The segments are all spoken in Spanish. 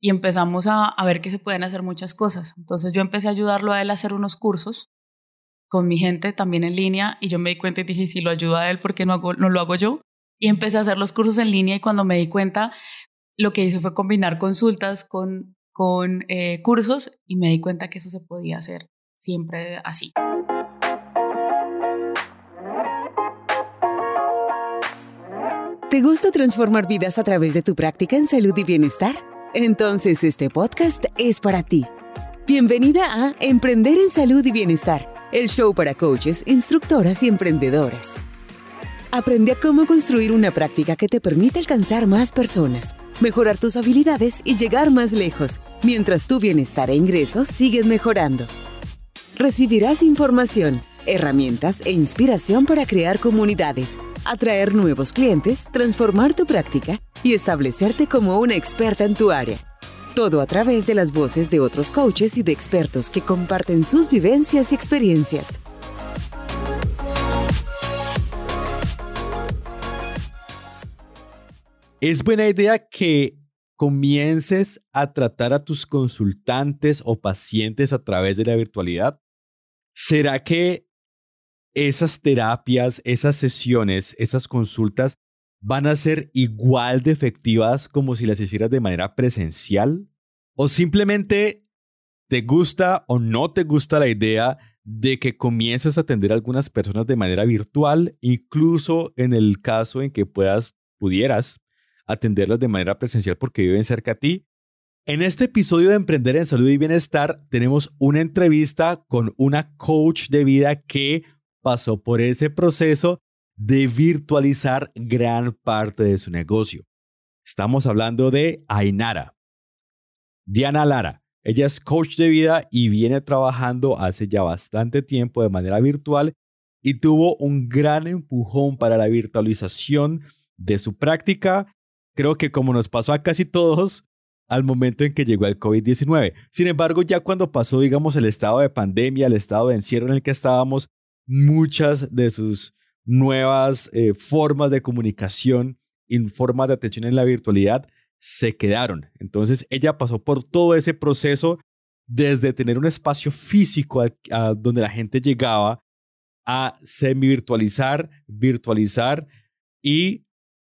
y empezamos a, ver que se pueden hacer muchas cosas. Entonces yo empecé a ayudarlo a él a hacer unos cursos con mi gente también en línea y yo me di cuenta y dije, si lo ayuda a él, ¿por qué no, lo hago yo? Y empecé a hacer los cursos en línea y cuando me di cuenta, lo que hice fue combinar consultas con, con eh, cursos y me di cuenta que eso se podía hacer siempre así. ¿Te gusta transformar vidas a través de tu práctica en salud y bienestar? Entonces este podcast es para ti. Bienvenida a Emprender en Salud y Bienestar, el show para coaches, instructoras y emprendedoras. Aprende a cómo construir una práctica que te permita alcanzar más personas, mejorar tus habilidades y llegar más lejos, mientras tu bienestar e ingresos siguen mejorando. Recibirás información, herramientas e inspiración para crear comunidades, atraer nuevos clientes, transformar tu práctica y establecerte como una experta en tu área. Todo a través de las voces de otros coaches y de expertos que comparten sus vivencias y experiencias. Es buena idea que comiences a tratar a tus consultantes o pacientes a través de la virtualidad. ¿Será que esas terapias, esas sesiones, esas consultas van a ser igual de efectivas como si las hicieras de manera presencial? ¿O simplemente te gusta o no te gusta la idea de que comiences a atender a algunas personas de manera virtual, incluso en el caso en que puedas, pudieras atenderlas de manera presencial porque viven cerca a ti. En este episodio de Emprender en Salud y Bienestar tenemos una entrevista con una coach de vida que pasó por ese proceso de virtualizar gran parte de su negocio. Estamos hablando de Ainara. Diana Lara. Ella es coach de vida y viene trabajando hace ya bastante tiempo de manera virtual y tuvo un gran empujón para la virtualización de su práctica creo que como nos pasó a casi todos al momento en que llegó el COVID-19. Sin embargo, ya cuando pasó, digamos, el estado de pandemia, el estado de encierro en el que estábamos, muchas de sus nuevas eh, formas de comunicación y formas de atención en la virtualidad se quedaron. Entonces, ella pasó por todo ese proceso desde tener un espacio físico donde la gente llegaba a semi-virtualizar, virtualizar y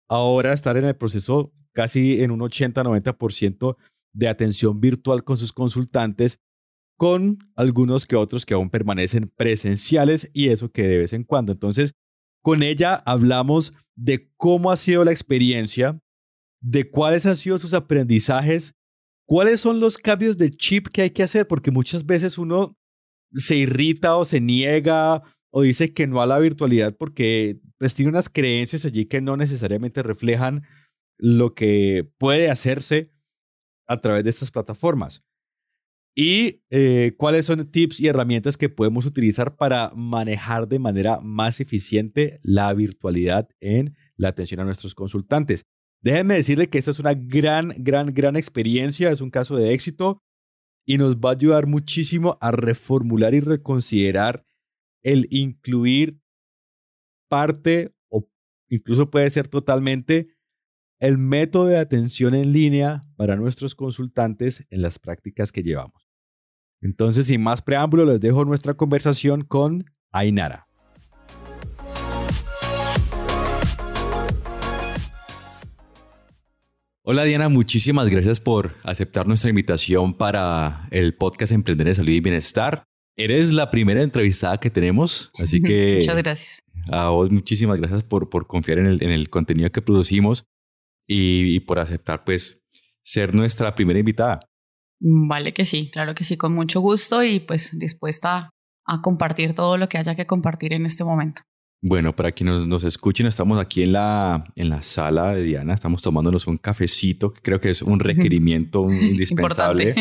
ahora estar en el proceso casi en un 80-90% de atención virtual con sus consultantes, con algunos que otros que aún permanecen presenciales y eso que de vez en cuando. Entonces, con ella hablamos de cómo ha sido la experiencia, de cuáles han sido sus aprendizajes, cuáles son los cambios de chip que hay que hacer, porque muchas veces uno se irrita o se niega o dice que no a la virtualidad porque pues tiene unas creencias allí que no necesariamente reflejan lo que puede hacerse a través de estas plataformas. Y eh, cuáles son tips y herramientas que podemos utilizar para manejar de manera más eficiente la virtualidad en la atención a nuestros consultantes. Déjenme decirle que esta es una gran, gran, gran experiencia, es un caso de éxito y nos va a ayudar muchísimo a reformular y reconsiderar el incluir parte o incluso puede ser totalmente el método de atención en línea para nuestros consultantes en las prácticas que llevamos. Entonces, sin más preámbulo, les dejo nuestra conversación con Ainara. Hola Diana, muchísimas gracias por aceptar nuestra invitación para el podcast Emprender en Salud y Bienestar. Eres la primera entrevistada que tenemos, así que... Muchas gracias. A vos muchísimas gracias por, por confiar en el, en el contenido que producimos y, por aceptar pues ser nuestra primera invitada. Vale que sí, claro que sí, con mucho gusto y pues dispuesta a compartir todo lo que haya que compartir en este momento. Bueno, para quienes nos, escuchen, estamos aquí en la, en la sala de Diana, estamos tomándonos un cafecito, que creo que es un requerimiento indispensable.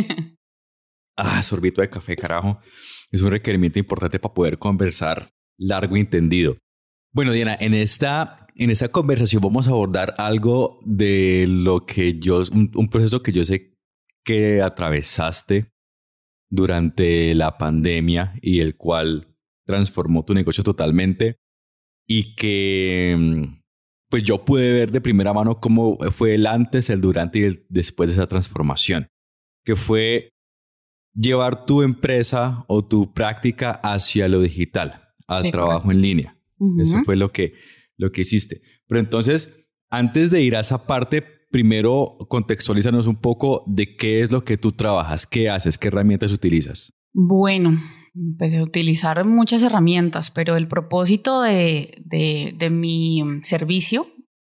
ah, sorbito de café, carajo. Es un requerimiento importante para poder conversar largo y entendido. Bueno, Diana, en esta, en esta conversación vamos a abordar algo de lo que yo, un, proceso que yo sé que atravesaste durante la pandemia y el cual transformó tu negocio totalmente y que pues yo pude ver de primera mano cómo fue el antes, el durante y el después de esa transformación. que fue llevar tu empresa o tu práctica hacia lo digital, al trabajo en línea. Eso fue lo que, lo que hiciste. Pero entonces, antes de ir a esa parte, primero contextualízanos un poco de qué es lo que tú trabajas, qué haces, qué herramientas utilizas. Bueno, a utilizar muchas herramientas, pero el propósito de, de, mi servicio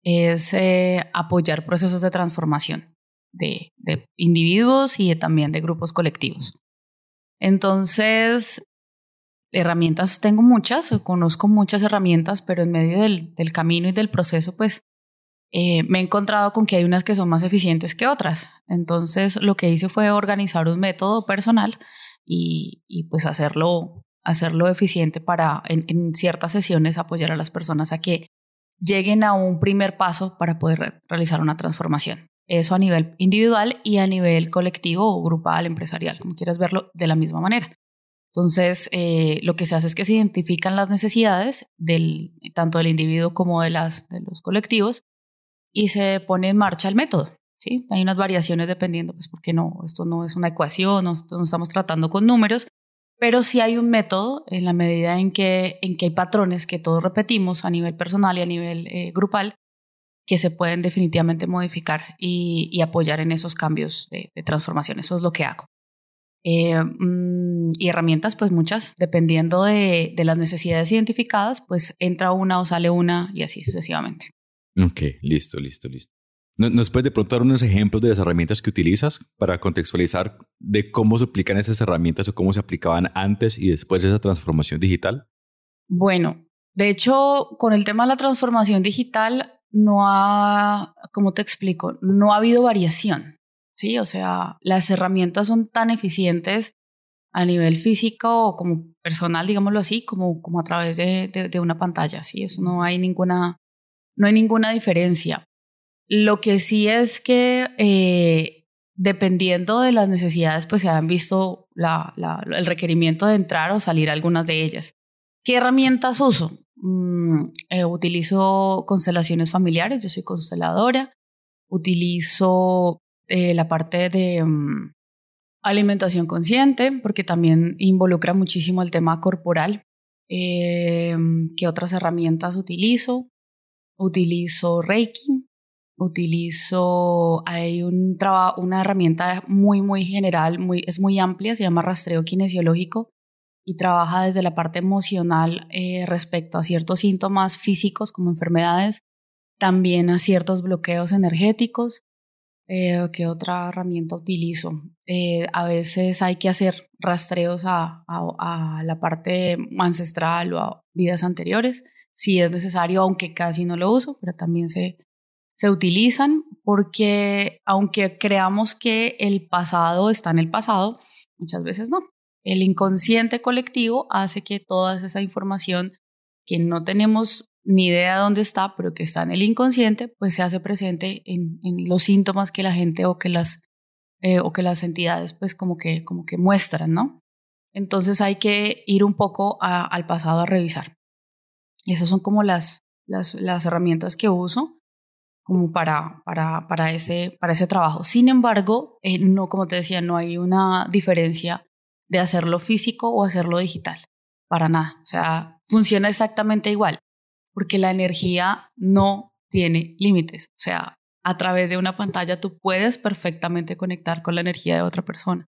es eh, apoyar procesos de transformación de, de individuos y también de grupos colectivos. Entonces, herramientas tengo muchas, conozco muchas herramientas, pero en medio del, del camino y del proceso, pues eh, me he encontrado con que hay unas que son más eficientes que otras. Entonces, lo que hice fue organizar un método personal y, y pues hacerlo, hacerlo eficiente para en, en, ciertas sesiones apoyar a las personas a que lleguen a un primer paso para poder realizar una transformación. Eso a nivel individual y a nivel colectivo o grupal, empresarial, como quieras verlo, de la misma manera. Entonces, eh, lo que se hace es que se identifican las necesidades del, tanto del individuo como de, las, de los colectivos y se pone en marcha el método. ¿sí? Hay unas variaciones dependiendo, pues porque no, esto no es una ecuación, no, estamos tratando con números, pero sí hay un método en la medida en que, en que hay patrones que todos repetimos a nivel personal y a nivel eh, grupal que se pueden definitivamente modificar y, apoyar en esos cambios de, transformación. Eso es lo que hago. Eh, mm, y herramientas, pues muchas, dependiendo de, las necesidades identificadas, pues entra una o sale una y así sucesivamente. Ok, listo, listo, listo. ¿Nos puedes de pronto dar unos ejemplos de las herramientas que utilizas para contextualizar de cómo se aplican esas herramientas o cómo se aplicaban antes y después de esa transformación digital? Bueno, de hecho, con el tema de la transformación digital, no ha, ¿cómo te explico? No ha habido variación, ¿sí? O sea, las herramientas son tan eficientes a nivel físico o como personal, digámoslo así, como, como a través de, de, una pantalla, ¿sí? Eso no hay ninguna, no hay ninguna diferencia. Lo que sí es que eh, dependiendo de las necesidades, pues se han visto el requerimiento de entrar o salir algunas de ellas. ¿Qué herramientas uso? Mm, eh, utilizo constelaciones familiares, yo soy consteladora. Utilizo eh, la parte de mm, alimentación consciente, porque también involucra muchísimo el tema corporal. Eh, ¿Qué otras herramientas utilizo? Utilizo Reiki, utilizo, hay un una herramienta muy, muy general, muy, es muy amplia, se llama rastreo kinesiológico, y trabaja desde la parte emocional eh, respecto a ciertos síntomas físicos como enfermedades, también a ciertos bloqueos energéticos. Eh, ¿Qué otra herramienta utilizo? Eh, a veces hay que hacer rastreos a, la parte ancestral o a vidas anteriores, si es necesario, aunque casi no lo uso, pero también se, se utilizan porque aunque creamos que el pasado está en el pasado, muchas veces no. El inconsciente colectivo hace que toda esa información que no tenemos ni idea de dónde está, pero que está en el inconsciente, pues se hace presente en, los síntomas que la gente o que las, eh, o que las entidades pues como que, como que muestran, ¿no? Entonces hay que ir un poco al pasado a revisar. Y esas son como las, las, las herramientas que uso como para, para, para, ese, para ese trabajo. Sin embargo, eh, no, como te decía, no hay una diferencia de hacerlo físico o hacerlo digital. Para nada. O sea, funciona exactamente igual, porque la energía no tiene límites. O sea, a través de una pantalla tú puedes perfectamente conectar con la energía de otra persona.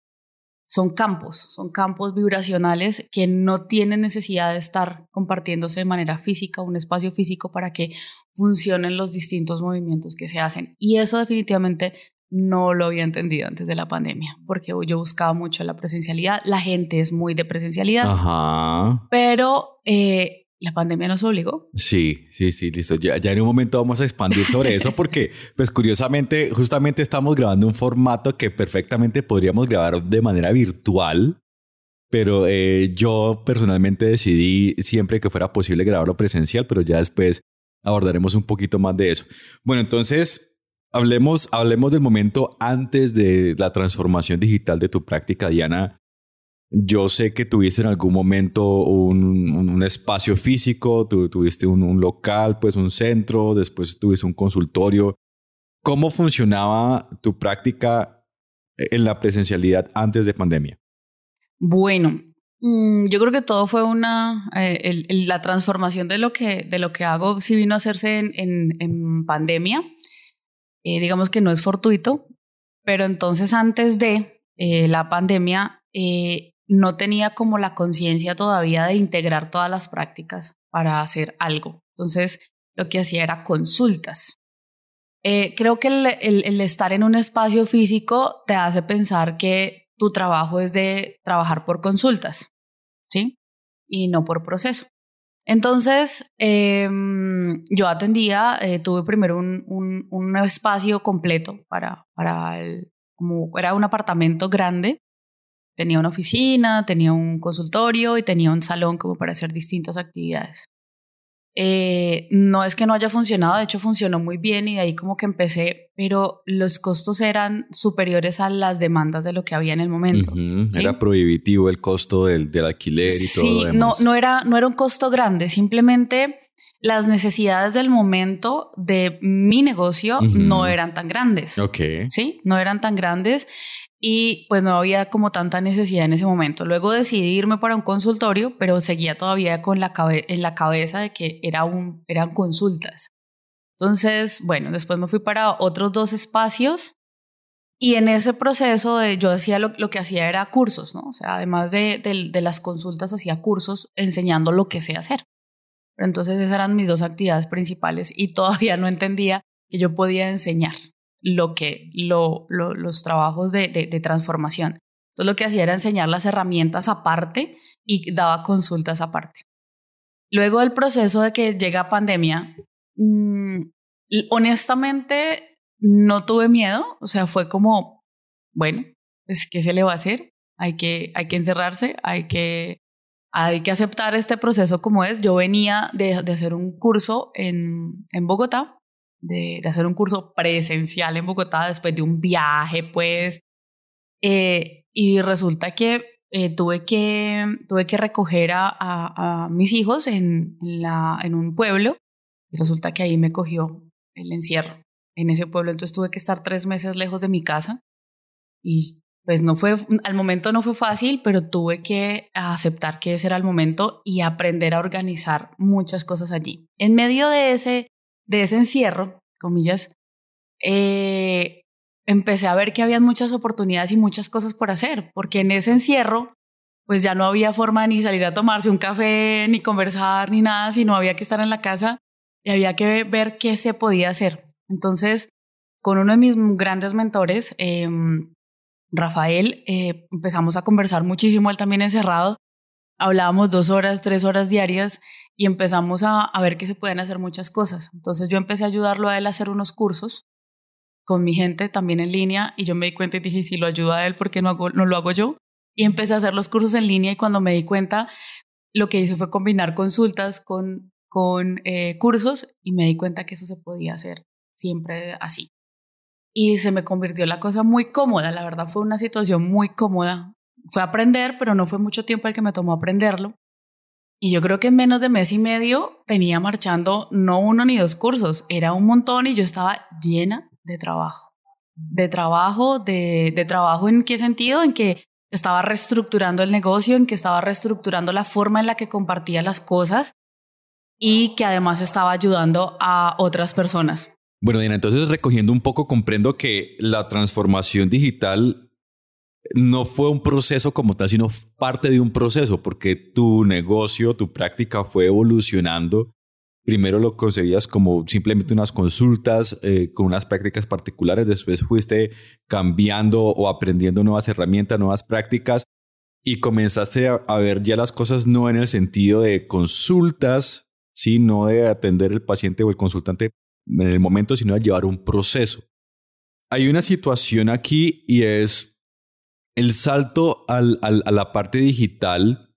Son campos, son campos vibracionales que no tienen necesidad de estar compartiéndose de manera física, un espacio físico para que funcionen los distintos movimientos que se hacen. Y eso definitivamente no lo había entendido antes de la pandemia, porque yo buscaba mucho la presencialidad. La gente es muy de presencialidad, Ajá. pero eh, la pandemia nos obligó. Sí, sí, sí, listo. Ya, ya, en un momento vamos a expandir sobre eso porque, pues curiosamente, justamente estamos grabando un formato que perfectamente podríamos grabar de manera virtual, pero eh, yo personalmente decidí siempre que fuera posible grabarlo presencial, pero ya después abordaremos un poquito más de eso. Bueno, entonces Hablemos, hablemos del momento antes de la transformación digital de tu práctica, Diana. Yo sé que tuviste en algún momento un, espacio físico, tuviste un, local, pues un centro, después tuviste un consultorio. ¿Cómo funcionaba tu práctica en la presencialidad antes de pandemia? Bueno, mm, yo creo que todo fue una, eh, la transformación de lo, que, de lo que hago sí vino a hacerse en, en, pandemia. Eh, digamos que no es fortuito, pero entonces antes de eh, la pandemia no tenía como la conciencia todavía de integrar todas las prácticas para hacer algo. Entonces lo que hacía era consultas. creo que el, estar en un espacio físico te hace pensar que tu trabajo es de trabajar por consultas, ¿sí? Y no por proceso. Entonces, em, yo atendía, eh, tuve primero un, un, espacio completo para, para el, como era un apartamento grande, tenía una oficina, tenía un consultorio y tenía un salón como para hacer distintas actividades. Eh, no es que no haya funcionado, de hecho funcionó muy bien y de ahí como que empecé, pero los costos eran superiores a las demandas de lo que había en el momento. Era prohibitivo el costo del, del alquiler y todo lo demás. No, no, era, no era un costo grande, simplemente las necesidades del momento de mi negocio no eran tan grandes. Ok. Sí, no eran tan grandes y pues no había como tanta necesidad en ese momento. Luego decidí irme para un consultorio, pero seguía todavía con la en la cabeza de que era un, eran consultas. Entonces, bueno, después me fui para otros dos espacios y en ese proceso de, yo hacía lo, que hacía era cursos, ¿no? O sea, además de, de, las consultas, hacía cursos enseñando lo que sé hacer. Pero entonces esas eran mis dos actividades principales y todavía no entendía que yo podía enseñar lo que, lo, los trabajos de, de, transformación. Entonces lo que hacía era enseñar las herramientas aparte y daba consultas aparte. Luego del proceso de que llega pandemia, mm, honestamente no tuve miedo, o sea, fue como, bueno, pues, ¿qué se le va a hacer? Hay que, hay que encerrarse, hay que, hay que aceptar este proceso como es. Yo venía de, de hacer un curso en, en Bogotá de, hacer un curso presencial en Bogotá después de un viaje, pues. Eh, y resulta que eh, tuve que tuve que recoger a, mis hijos en, la, en un pueblo y resulta que ahí me cogió el encierro en ese pueblo. Entonces tuve que estar tres meses lejos de mi casa y pues no fue, al momento no fue fácil, pero tuve que aceptar que ese era el momento y aprender a organizar muchas cosas allí. En medio de ese de ese encierro, comillas, eh, empecé a ver que había muchas oportunidades y muchas cosas por hacer, porque en ese encierro, pues ya no había forma ni salir a tomarse un café, ni conversar, ni nada, sino había que estar en la casa y había que ver qué se podía hacer. Entonces, con uno de mis grandes mentores, em, Rafael, eh, empezamos a conversar muchísimo, él también encerrado, hablábamos dos horas, tres horas diarias y empezamos a, ver que se pueden hacer muchas cosas. Entonces yo empecé a ayudarlo a él a hacer unos cursos con mi gente también en línea y yo me di cuenta y dije, si lo ayuda a él, ¿por qué no, no lo hago yo? Y empecé a hacer los cursos en línea y cuando me di cuenta, lo que hice fue combinar consultas con, con eh, cursos y me di cuenta que eso se podía hacer siempre así. Y se me convirtió la cosa muy cómoda, la verdad fue una situación muy cómoda. Fue aprender, pero no fue mucho tiempo el que me tomó aprenderlo. Y yo creo que en menos de mes y medio tenía marchando no uno ni dos cursos, era un montón y yo estaba llena de trabajo. De trabajo, de, de trabajo en qué sentido? En que estaba reestructurando el negocio, en que estaba reestructurando la forma en la que compartía las cosas y que además estaba ayudando a otras personas. Bueno, Diana, entonces recogiendo un poco, comprendo que la transformación digital no fue un proceso como tal, sino parte de un proceso, porque tu negocio, tu práctica fue evolucionando. Primero lo concebías como simplemente unas consultas eh, con unas prácticas particulares, después fuiste cambiando o aprendiendo nuevas herramientas, nuevas prácticas y comenzaste a, ver ya las cosas no en el sentido de consultas, sino de atender el paciente o el consultante en el momento, sino de llevar un proceso. Hay una situación aquí y es el salto a la parte digital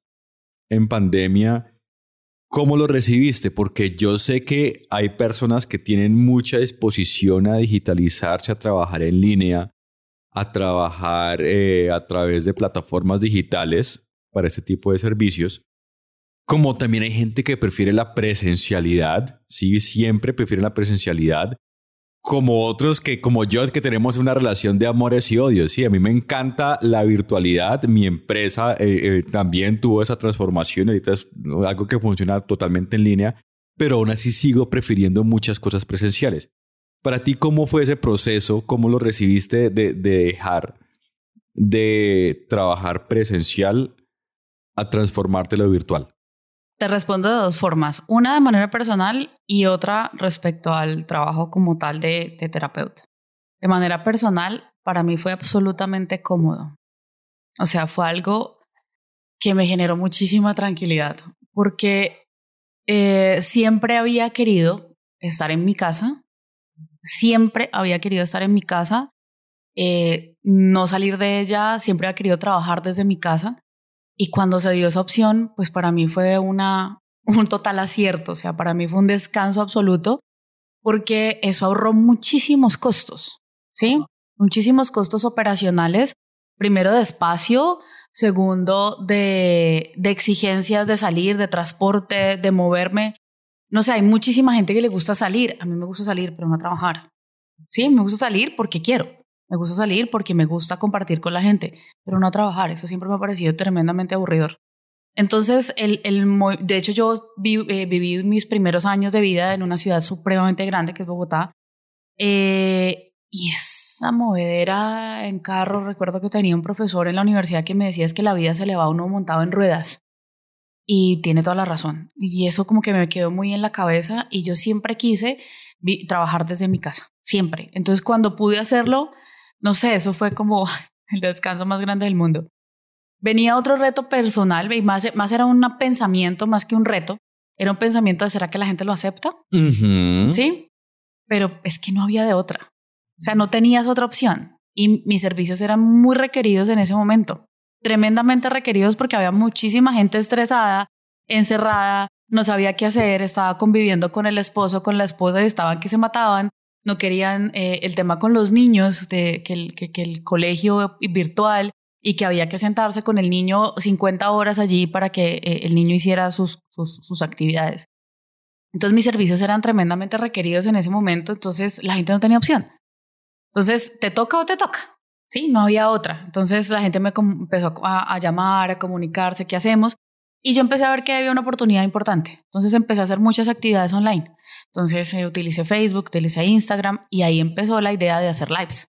en pandemia, ¿cómo lo recibiste? Porque yo sé que hay personas que tienen mucha disposición a digitalizarse, a trabajar en línea, a trabajar eh, a través de plataformas digitales para este tipo de servicios. Como también hay gente que prefiere la presencialidad, sí, siempre prefiere la presencialidad. Como otros que, como yo, que tenemos una relación de amores y odios. Sí, a mí me encanta la virtualidad. Mi empresa eh, eh, también tuvo esa transformación. Ahorita es algo que funciona totalmente en línea, pero aún así sigo prefiriendo muchas cosas presenciales. Para ti, ¿cómo fue ese proceso? ¿Cómo lo recibiste de, de dejar de trabajar presencial a transformarte lo virtual? Te respondo de dos formas, una de manera personal y otra respecto al trabajo como tal de, terapeuta. De manera personal, para mí fue absolutamente cómodo. O sea, fue algo que me generó muchísima tranquilidad, porque eh, siempre había querido estar en mi casa, siempre había querido estar en mi casa, eh, no salir de ella, siempre había querido trabajar desde mi casa y cuando se dio esa opción, pues para mí fue una, un total acierto, o sea, para mí fue un descanso absoluto porque eso ahorró muchísimos costos, ¿sí? Muchísimos costos operacionales, primero de espacio, segundo de, de exigencias de salir, de transporte, de moverme. No sé, hay muchísima gente que le gusta salir, a mí me gusta salir, pero no trabajar. Sí, me gusta salir porque quiero. Me gusta salir porque me gusta compartir con la gente, pero no trabajar. Eso siempre me ha parecido tremendamente aburridor. Entonces, el, el, de hecho, yo eh, viví mis primeros años de vida en una ciudad supremamente grande que es Bogotá. Eh, y esa movedera en carro, recuerdo que tenía un profesor en la universidad que me decía es que la vida se le va a uno montado en ruedas. Y tiene toda la razón. Y eso como que me quedó muy en la cabeza y yo siempre quise trabajar desde mi casa, siempre. Entonces cuando pude hacerlo, no sé, eso fue como el descanso más grande del mundo. Venía otro reto personal y más, más era un pensamiento más que un reto. Era un pensamiento de ¿será que la gente lo acepta? Sí, pero es que no había de otra. O sea, no tenías otra opción. Y mis servicios eran muy requeridos en ese momento. Tremendamente requeridos porque había muchísima gente estresada, encerrada, no sabía qué hacer, estaba conviviendo con el esposo, con la esposa y estaban que se mataban no querían eh, el tema con los niños, de que el, que, el colegio virtual y que había que sentarse con el niño 50 horas allí para que eh, el niño hiciera sus, sus, actividades. Entonces mis servicios eran tremendamente requeridos en ese momento, entonces la gente no tenía opción. Entonces, ¿te toca o te toca? Sí, no había otra. Entonces la gente me empezó a llamar, a comunicarse, ¿qué hacemos? Y yo empecé a ver que había una oportunidad importante. Entonces empecé a hacer muchas actividades online. Entonces eh, utilicé Facebook, utilicé Instagram y ahí empezó la idea de hacer lives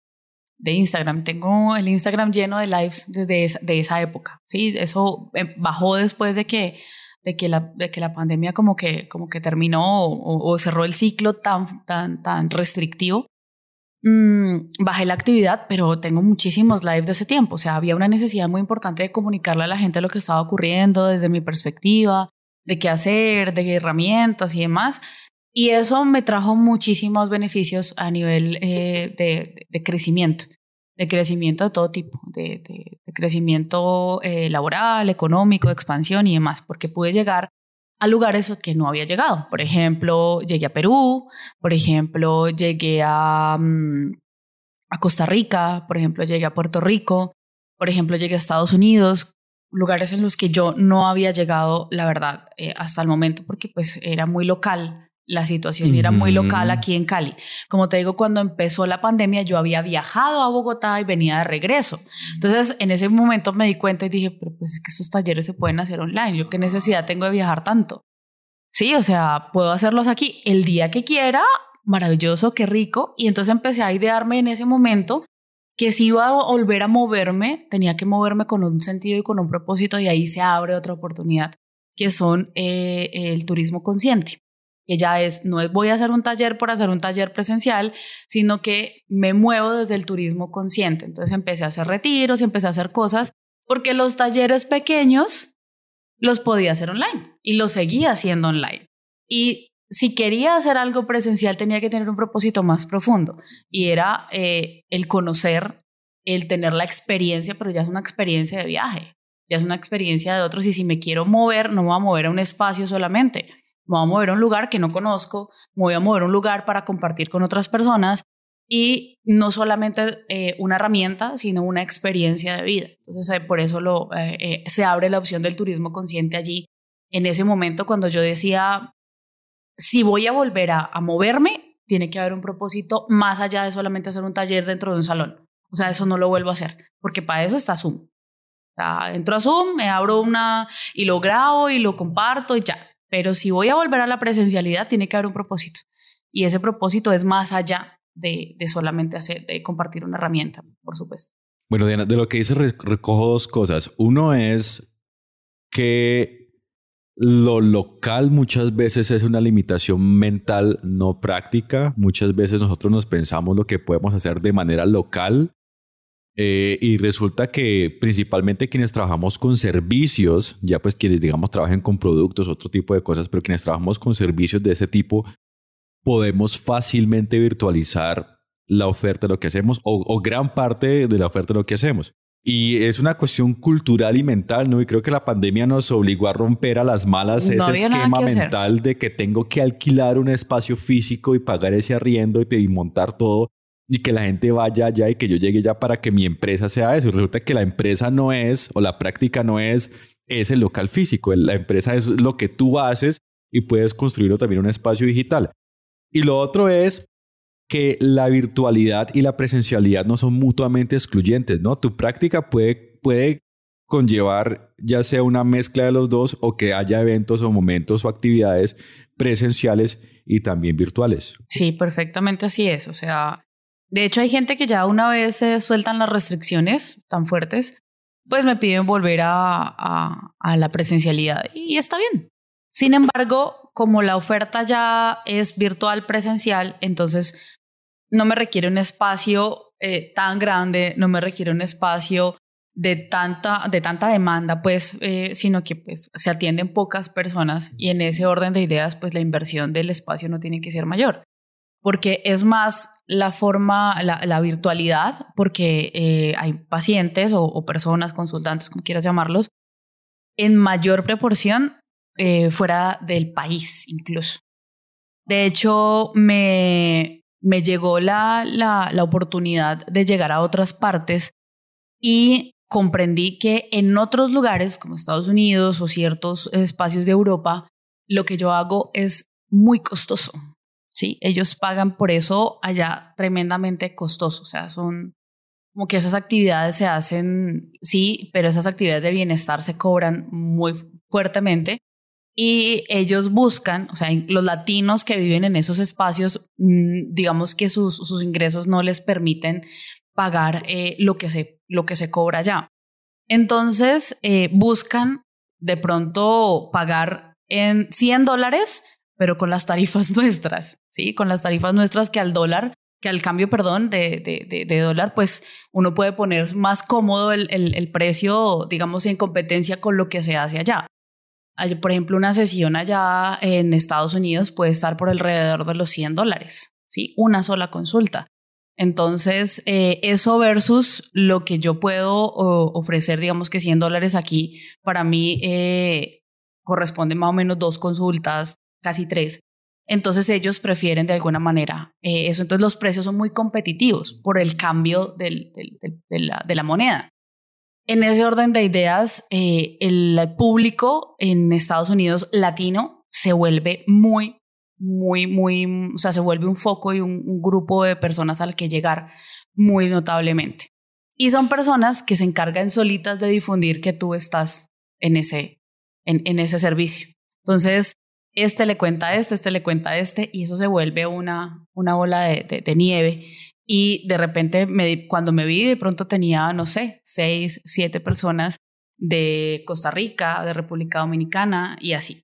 de Instagram. Tengo el Instagram lleno de lives desde esa, de esa época. Sí, eso eh, bajó después de que, de que, la, de que la pandemia como que, como que terminó o, o cerró el ciclo tan, tan, tan restrictivo Mm, bajé la actividad, pero tengo muchísimos lives de ese tiempo. O sea, había una necesidad muy importante de comunicarle a la gente lo que estaba ocurriendo desde mi perspectiva, de qué hacer, de qué herramientas y demás. Y eso me trajo muchísimos beneficios a nivel eh, de, crecimiento, de crecimiento de todo tipo, de, crecimiento eh, laboral, económico, de expansión y demás, porque pude llegar a lugares que no había llegado. Por ejemplo, llegué a Perú, por ejemplo, llegué a, mm, a Costa Rica, por ejemplo, llegué a Puerto Rico, por ejemplo, llegué a Estados Unidos, lugares en los que yo no había llegado, la verdad, eh, hasta el momento, porque pues era muy local la situación era muy local aquí en Cali. Como te digo, cuando empezó la pandemia yo había viajado a Bogotá y venía de regreso. Entonces, en ese momento me di cuenta y dije, pero pues es que esos talleres se pueden hacer online. Yo qué necesidad tengo de viajar tanto. Sí, o sea, puedo hacerlos aquí el día que quiera. Maravilloso, qué rico. Y entonces empecé a idearme en ese momento que si iba a volver a moverme, tenía que moverme con un sentido y con un propósito y ahí se abre otra oportunidad, que son eh, el turismo consciente que ya es, no voy a hacer un taller por hacer un taller presencial, sino que me muevo desde el turismo consciente. Entonces empecé a hacer retiros, empecé a hacer cosas, porque los talleres pequeños los podía hacer online y los seguía haciendo online. Y si quería hacer algo presencial tenía que tener un propósito más profundo y era eh, el conocer, el tener la experiencia, pero ya es una experiencia de viaje, ya es una experiencia de otros y si me quiero mover, no me voy a mover a un espacio solamente, me voy a mover a un lugar que no conozco, me voy a mover a un lugar para compartir con otras personas y no solamente eh, una herramienta, sino una experiencia de vida. Entonces, eh, por eso lo, eh, se abre la opción del turismo consciente allí. En ese momento, cuando yo decía, si voy a volver a, moverme, tiene que haber un propósito más allá de solamente hacer un taller dentro de un salón. O sea, eso no lo vuelvo a hacer, porque para eso está Zoom. O entro a Zoom, me abro una y lo grabo y lo comparto y ya. Pero si voy a volver a la presencialidad, tiene que haber un propósito. Y ese propósito es más allá de, de solamente hacer, de compartir una herramienta, por supuesto. Bueno, Diana, de lo que dice recojo dos cosas. Uno es que lo local muchas veces es una limitación mental no práctica. Muchas veces nosotros nos pensamos lo que podemos hacer de manera local eh, y resulta que principalmente quienes trabajamos con servicios, ya pues quienes digamos trabajen con productos, otro tipo de cosas, pero quienes trabajamos con servicios de ese tipo, podemos fácilmente virtualizar la oferta de lo que hacemos o, gran parte de la oferta de lo que hacemos. Y es una cuestión cultural y mental, ¿no? Y creo que la pandemia nos obligó a romper a las malas ese esquema mental de que tengo que alquilar un espacio físico y pagar ese arriendo y, y montar todo y que la gente vaya allá y que yo llegue ya para que mi empresa sea eso. resulta que la empresa no es, o la práctica no es, es el local físico. La empresa es lo que tú haces y puedes construirlo también un espacio digital. Y lo otro es que la virtualidad y la presencialidad no son mutuamente excluyentes, ¿no? Tu práctica puede, puede conllevar ya sea una mezcla de los dos o que haya eventos o momentos o actividades presenciales y también virtuales. Sí, perfectamente así es. O sea, de hecho, hay gente que ya una vez se sueltan las restricciones tan fuertes, pues me piden volver a, la presencialidad y está bien. Sin embargo, como la oferta ya es virtual presencial, entonces no me requiere un espacio eh, tan grande, no me requiere un espacio de tanta, de tanta demanda, pues, eh, sino que pues, se atienden pocas personas y en ese orden de ideas, pues la inversión del espacio no tiene que ser mayor porque es más la forma, la, virtualidad, porque eh, hay pacientes o, personas, consultantes, como quieras llamarlos, en mayor proporción eh, fuera del país incluso. De hecho, me, me llegó la, la, la oportunidad de llegar a otras partes y comprendí que en otros lugares como Estados Unidos o ciertos espacios de Europa, lo que yo hago es muy costoso. ¿Sí? Ellos pagan por eso allá tremendamente costoso, o sea, son como que esas actividades se hacen, sí, pero esas actividades de bienestar se cobran muy fuertemente y ellos buscan, o sea, los latinos que viven en esos espacios, mm, digamos que sus, sus ingresos no les permiten pagar eh, lo, que se, lo que se cobra allá. Entonces, eh, buscan de pronto pagar en 100 dólares pero con las tarifas nuestras, ¿sí? Con las tarifas nuestras que al dólar, que al cambio, perdón, de, de, de, dólar, pues uno puede poner más cómodo el, el, el, precio, digamos, en competencia con lo que se hace allá. Por ejemplo, una sesión allá en Estados Unidos puede estar por alrededor de los 100 dólares, ¿sí? Una sola consulta. Entonces, eh, eso versus lo que yo puedo ofrecer, digamos que 100 dólares aquí, para mí eh, corresponde más o menos dos consultas, casi tres. Entonces ellos prefieren de alguna manera eh, eso. Entonces los precios son muy competitivos por el cambio de, la, moneda. En ese orden de ideas, eh, el público en Estados Unidos latino se vuelve muy, muy, muy, o sea, se vuelve un foco y un, grupo de personas al que llegar muy notablemente. Y son personas que se encargan solitas de difundir que tú estás en ese, en ese servicio. Entonces, este le cuenta a este, este le cuenta a este, y eso se vuelve una, una bola de, de, nieve. Y de repente, me, cuando me vi, de pronto tenía, no sé, seis, siete personas de Costa Rica, de República Dominicana y así,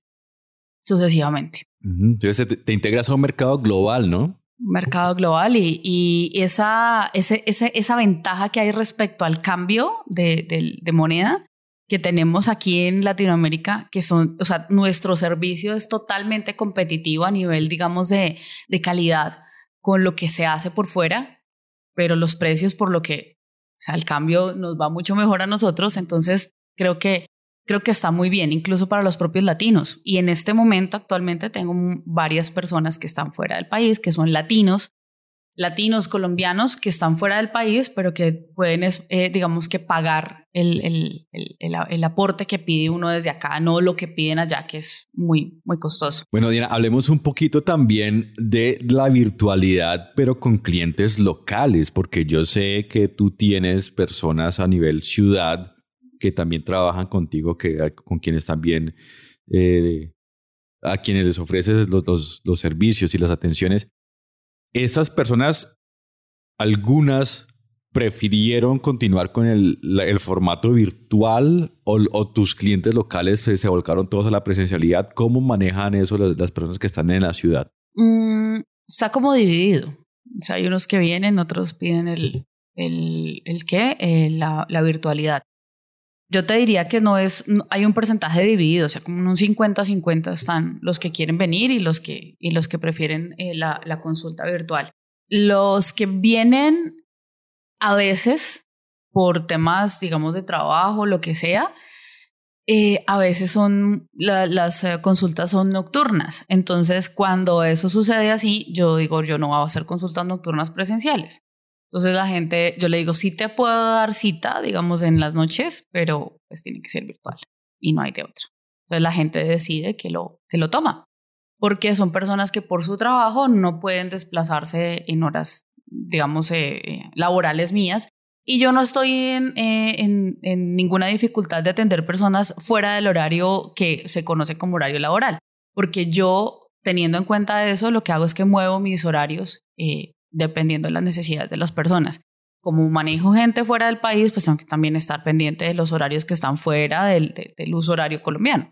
sucesivamente. Entonces te, integras a un mercado global, ¿no? mercado global y, y esa, ese, ese, esa ventaja que hay respecto al cambio de, de, de moneda que tenemos aquí en Latinoamérica, que son, o sea, nuestro servicio es totalmente competitivo a nivel, digamos, de, de calidad con lo que se hace por fuera, pero los precios por lo que, o sea, el cambio nos va mucho mejor a nosotros, entonces creo que creo que está muy bien, incluso para los propios latinos. Y en este momento actualmente tengo varias personas que están fuera del país, que son latinos, latinos, colombianos que están fuera del país, pero que pueden, eh, digamos que, pagar el, el, el, el, aporte que pide uno desde acá, no lo que piden allá, que es muy, muy costoso. Bueno, Diana, hablemos un poquito también de la virtualidad, pero con clientes locales, porque yo sé que tú tienes personas a nivel ciudad que también trabajan contigo, que, con quienes también... Eh, a quienes les ofreces los, los servicios y las atenciones estas personas, algunas prefirieron continuar con el, formato virtual o, tus clientes locales se, volcaron todos a la presencialidad. ¿Cómo manejan eso las, personas que están en la ciudad? Mm, está como dividido. O sea, hay unos que vienen, otros piden el, el, el qué, eh, la, virtualidad. Yo te diría que no es, hay un porcentaje dividido, o sea, como un 50-50 están los que quieren venir y los que, y los que prefieren eh, la, la consulta virtual. Los que vienen a veces por temas, digamos, de trabajo, lo que sea, eh, a veces son las eh, consultas son nocturnas. Entonces, cuando eso sucede así, yo digo, yo no voy a hacer consultas nocturnas presenciales. Entonces la gente, yo le digo, sí te puedo dar cita, digamos, en las noches, pero pues tiene que ser virtual y no hay de otra. Entonces la gente decide que lo, que lo toma, porque son personas que por su trabajo no pueden desplazarse en horas, digamos, eh, eh, laborales mías. Y yo no estoy en, eh, en, en, ninguna dificultad de atender personas fuera del horario que se conoce como horario laboral, porque yo, teniendo en cuenta eso, lo que hago es que muevo mis horarios dependiendo de las necesidades de las personas. Como manejo gente fuera del país, pues tengo que también estar pendiente de los horarios que están fuera del, del uso horario colombiano.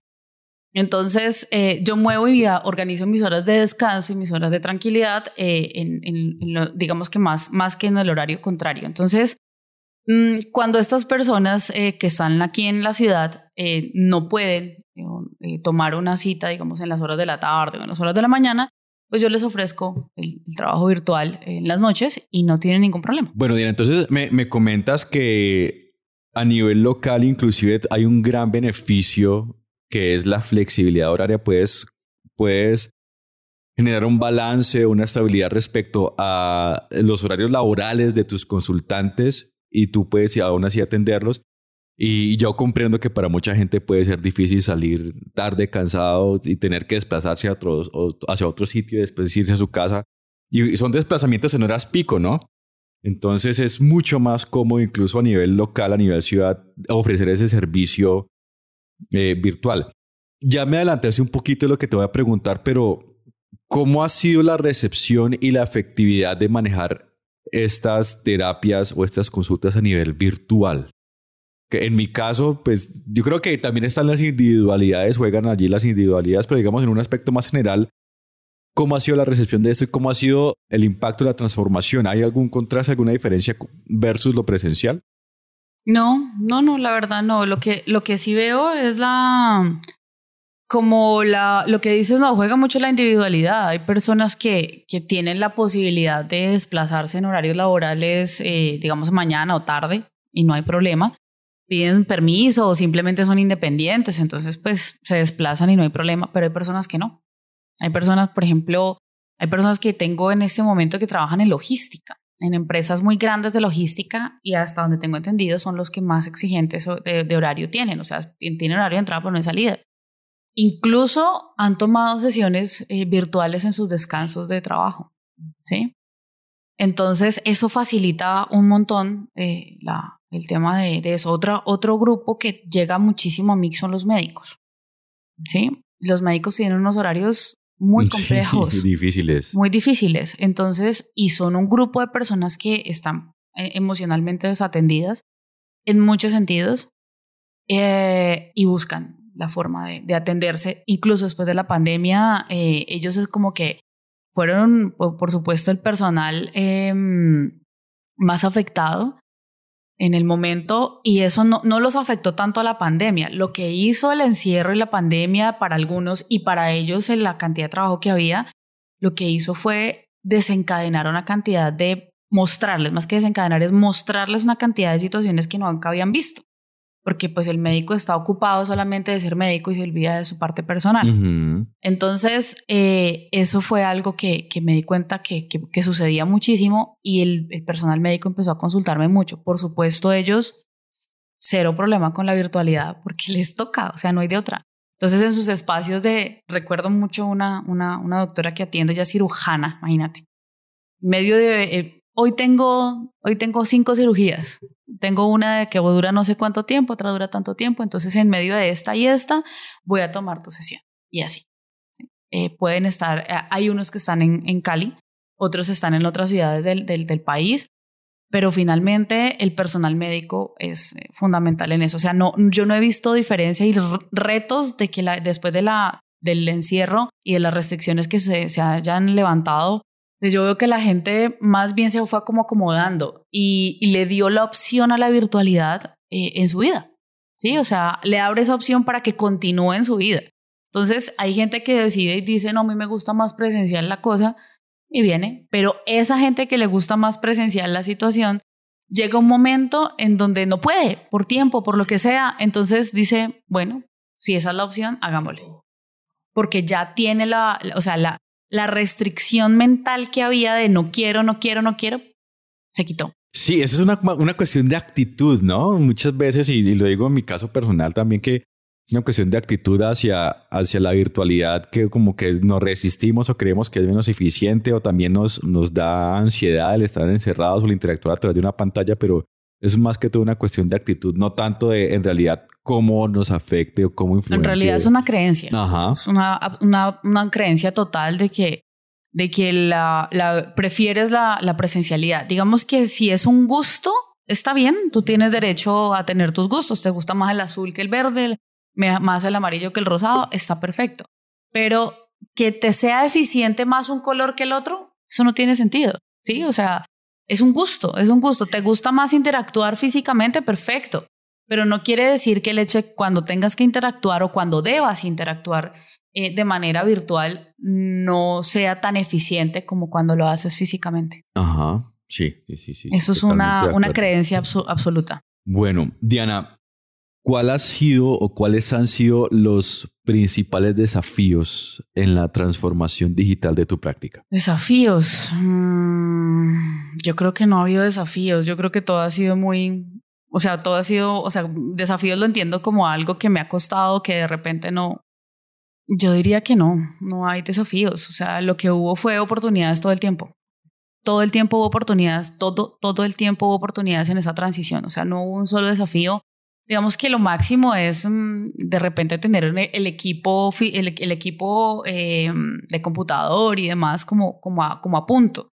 Entonces, eh, yo muevo y organizo mis horas de descanso y mis horas de tranquilidad, eh, en, digamos que más, más que en el horario contrario. Entonces, mm, cuando estas personas eh, que están aquí en la ciudad no pueden tomar una cita, digamos, en las horas de la tarde o en las horas de la mañana, pues yo les ofrezco el, trabajo virtual en las noches y no tienen ningún problema. Bueno, Diana, entonces me, me comentas que a nivel local inclusive hay un gran beneficio que es la flexibilidad horaria. Puedes, puedes generar un balance, una estabilidad respecto a los horarios laborales de tus consultantes y tú puedes aún así atenderlos y yo comprendo que para mucha gente puede ser difícil salir tarde, cansado y tener que desplazarse a hacia otro sitio y después irse a su casa. Y son desplazamientos en horas pico, ¿no? Entonces es mucho más cómodo, incluso a nivel local, a nivel ciudad, ofrecer ese servicio eh, virtual. Ya me adelanté hace un poquito de lo que te voy a preguntar, pero ¿cómo ha sido la recepción y la efectividad de manejar estas terapias o estas consultas a nivel virtual? En mi caso, pues yo creo que también están las individualidades, juegan allí las individualidades, pero digamos en un aspecto más general, ¿cómo ha sido la recepción de esto y cómo ha sido el impacto la transformación? ¿Hay algún contraste, alguna diferencia versus lo presencial? No, no, no, la verdad no. Lo que, lo que sí veo es la, como la, lo que dices, no, juega mucho la individualidad. Hay personas que, que tienen la posibilidad de desplazarse en horarios laborales, eh, digamos, mañana o tarde, y no hay problema piden permiso o simplemente son independientes, entonces pues se desplazan y no hay problema, pero hay personas que no. Hay personas, por ejemplo, hay personas que tengo en este momento que trabajan en logística, en empresas muy grandes de logística y hasta donde tengo entendido son los que más exigentes de, horario tienen, o sea, tienen horario de entrada pero no de salida. Incluso han tomado sesiones eh, virtuales en sus descansos de trabajo, ¿sí? Entonces, eso facilita un montón eh, la, el tema de, eso. Otra, otro grupo que llega muchísimo a mí son los médicos. ¿sí? Los médicos tienen unos horarios muy complejos. Sí, difíciles. Muy difíciles. Entonces, y son un grupo de personas que están eh, emocionalmente desatendidas en muchos sentidos eh, y buscan la forma de, atenderse. Incluso después de la pandemia, eh, ellos es como que fueron, por supuesto, el personal em, más afectado en el momento y eso no, no los afectó tanto a la pandemia. Lo que hizo el encierro y la pandemia para algunos y para ellos en la cantidad de trabajo que había, lo que hizo fue desencadenar una cantidad de mostrarles, más que desencadenar, es mostrarles una cantidad de situaciones que nunca habían visto. Porque pues el médico está ocupado solamente de ser médico y se olvida de su parte personal. Entonces, eh, eso fue algo que, que, me di cuenta que, que, sucedía muchísimo y el, el, personal médico empezó a consultarme mucho. Por supuesto, ellos cero problema con la virtualidad porque les toca, o sea, no hay de otra. Entonces, en sus espacios de, recuerdo mucho una, una, una doctora que atiende, ya cirujana, imagínate, medio de, eh, hoy tengo, hoy tengo cinco cirugías, tengo una que dura no sé cuánto tiempo, otra dura tanto tiempo, entonces en medio de esta y esta voy a tomar tu sesión. Y así. Eh, pueden estar, eh, hay unos que están en, en, Cali, otros están en otras ciudades del, del, del, país, pero finalmente el personal médico es eh, fundamental en eso. O sea, no, yo no he visto diferencia y retos de que la, después de la, del encierro y de las restricciones que se, se hayan levantado, yo veo que la gente más bien se fue como acomodando y, le dio la opción a la virtualidad eh, en su vida. Sí, o sea, le abre esa opción para que continúe en su vida. Entonces, hay gente que decide y dice, no, a mí me gusta más presencial la cosa y viene, pero esa gente que le gusta más presencial la situación, llega un momento en donde no puede, por tiempo, por lo que sea, entonces dice, bueno, si esa es la opción, hagámosle. Porque ya tiene la, o sea, la, la restricción mental que había de no quiero, no quiero, no quiero, se quitó. Sí, eso es una, una cuestión de actitud, ¿no? Muchas veces, y, lo digo en mi caso personal también, que es una cuestión de actitud hacia, hacia la virtualidad que como que nos resistimos o creemos que es menos eficiente o también nos, nos da ansiedad el estar encerrados o el interactuar a través de una pantalla, pero es más que todo una cuestión de actitud, no tanto de en realidad cómo nos afecte o cómo influencia. En realidad es una creencia. Es una, una, una, creencia total de que, de que la, la prefieres la, la, presencialidad. Digamos que si es un gusto, está bien, tú tienes derecho a tener tus gustos. Te gusta más el azul que el verde, más el amarillo que el rosado, está perfecto. Pero que te sea eficiente más un color que el otro, eso no tiene sentido. Sí, o sea, es un gusto, es un gusto. ¿Te gusta más interactuar físicamente? Perfecto. Pero no quiere decir que el hecho de cuando tengas que interactuar o cuando debas interactuar eh, de manera virtual no sea tan eficiente como cuando lo haces físicamente. Ajá, sí, sí, sí. Eso es una, una creencia absoluta. Bueno, Diana, ¿cuál ha sido o cuáles han sido los principales desafíos en la transformación digital de tu práctica? Desafíos. Mm, yo creo que no ha habido desafíos. Yo creo que todo ha sido muy, o sea, todo ha sido, o sea, desafíos lo entiendo como algo que me ha costado, que de repente no. Yo diría que no, no hay desafíos. O sea, lo que hubo fue oportunidades todo el tiempo. Todo el tiempo hubo oportunidades, todo, todo el tiempo hubo oportunidades en esa transición. O sea, no hubo un solo desafío digamos que lo máximo es mm, de repente tener el equipo, el, equipo eh, de computador y demás como, como, a, como a punto.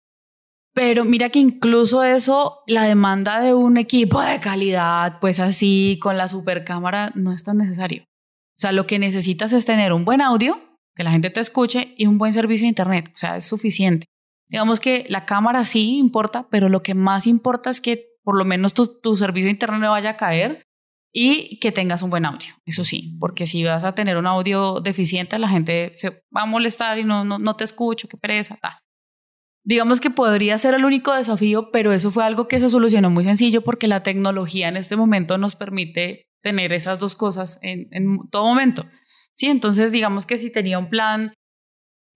Pero mira que incluso eso, la demanda de un equipo de calidad, pues así, con la super cámara, no es tan necesario. O sea, lo que necesitas es tener un buen audio, que la gente te escuche y un buen servicio de Internet. O sea, es suficiente. Digamos que la cámara sí importa, pero lo que más importa es que por lo menos tu, tu servicio de Internet no vaya a caer y que tengas un buen audio, eso sí, porque si vas a tener un audio deficiente, la gente se va a molestar y no, no, no te escucho, qué pereza, tal. Digamos que podría ser el único desafío, pero eso fue algo que se solucionó muy sencillo porque la tecnología en este momento nos permite tener esas dos cosas en, en todo momento. Sí, entonces digamos que si tenía un plan,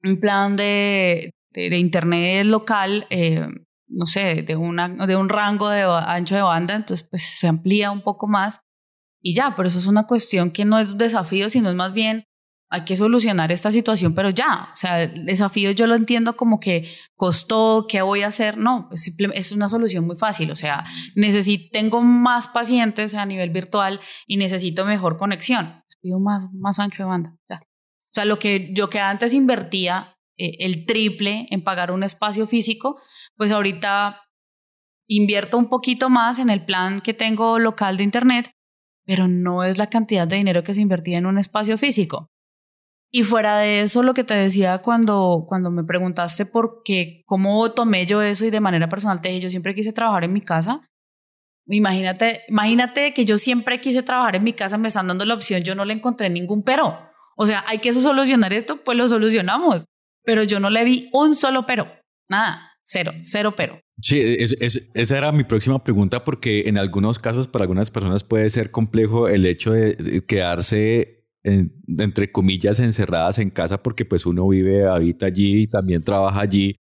un plan de, de, internet local, eh, no sé, de, una, de un rango de ancho de banda, entonces pues se amplía un poco más y ya, pero eso es una cuestión que no es desafío, sino es más bien hay que solucionar esta situación, pero ya, o sea, el desafío yo lo entiendo como que costó, ¿qué voy a hacer? No, es, es una solución muy fácil, o sea, necesito, tengo más pacientes a nivel virtual y necesito mejor conexión, pido más, más ancho de banda. O sea, lo que yo que antes invertía eh, el triple en pagar un espacio físico, pues ahorita invierto un poquito más en el plan que tengo local de internet pero no es la cantidad de dinero que se invertía en un espacio físico. Y fuera de eso, lo que te decía cuando, cuando me preguntaste por qué, cómo tomé yo eso y de manera personal te dije, yo siempre quise trabajar en mi casa. Imagínate, imagínate que yo siempre quise trabajar en mi casa, me están dando la opción, yo no le encontré ningún pero. O sea, hay que solucionar esto, pues lo solucionamos. Pero yo no le vi un solo pero, nada, cero, cero pero. Sí, esa era mi próxima pregunta porque en algunos casos para algunas personas puede ser complejo el hecho de, quedarse entre comillas encerradas en casa porque pues uno vive, habita allí y también trabaja allí.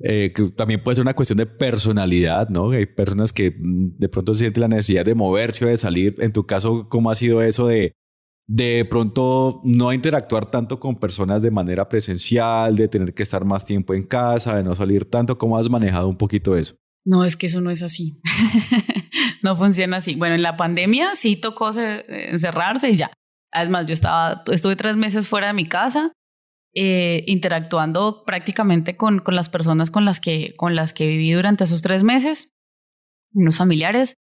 Eh, también puede ser una cuestión de personalidad, ¿no? Hay personas que mm, de pronto sienten la necesidad de moverse o de salir. En tu caso, ¿cómo ha sido eso de de pronto no interactuar tanto con personas de manera presencial, de tener que estar más tiempo en casa, de no salir tanto. ¿Cómo has manejado un poquito eso? No, es que eso no es así. no funciona así. Bueno, en la pandemia sí tocó encerrarse y ya. Además, yo estaba, estuve tres meses fuera de mi casa, eh, interactuando prácticamente con, las personas con las, que, con las que viví durante esos tres meses, unos familiares,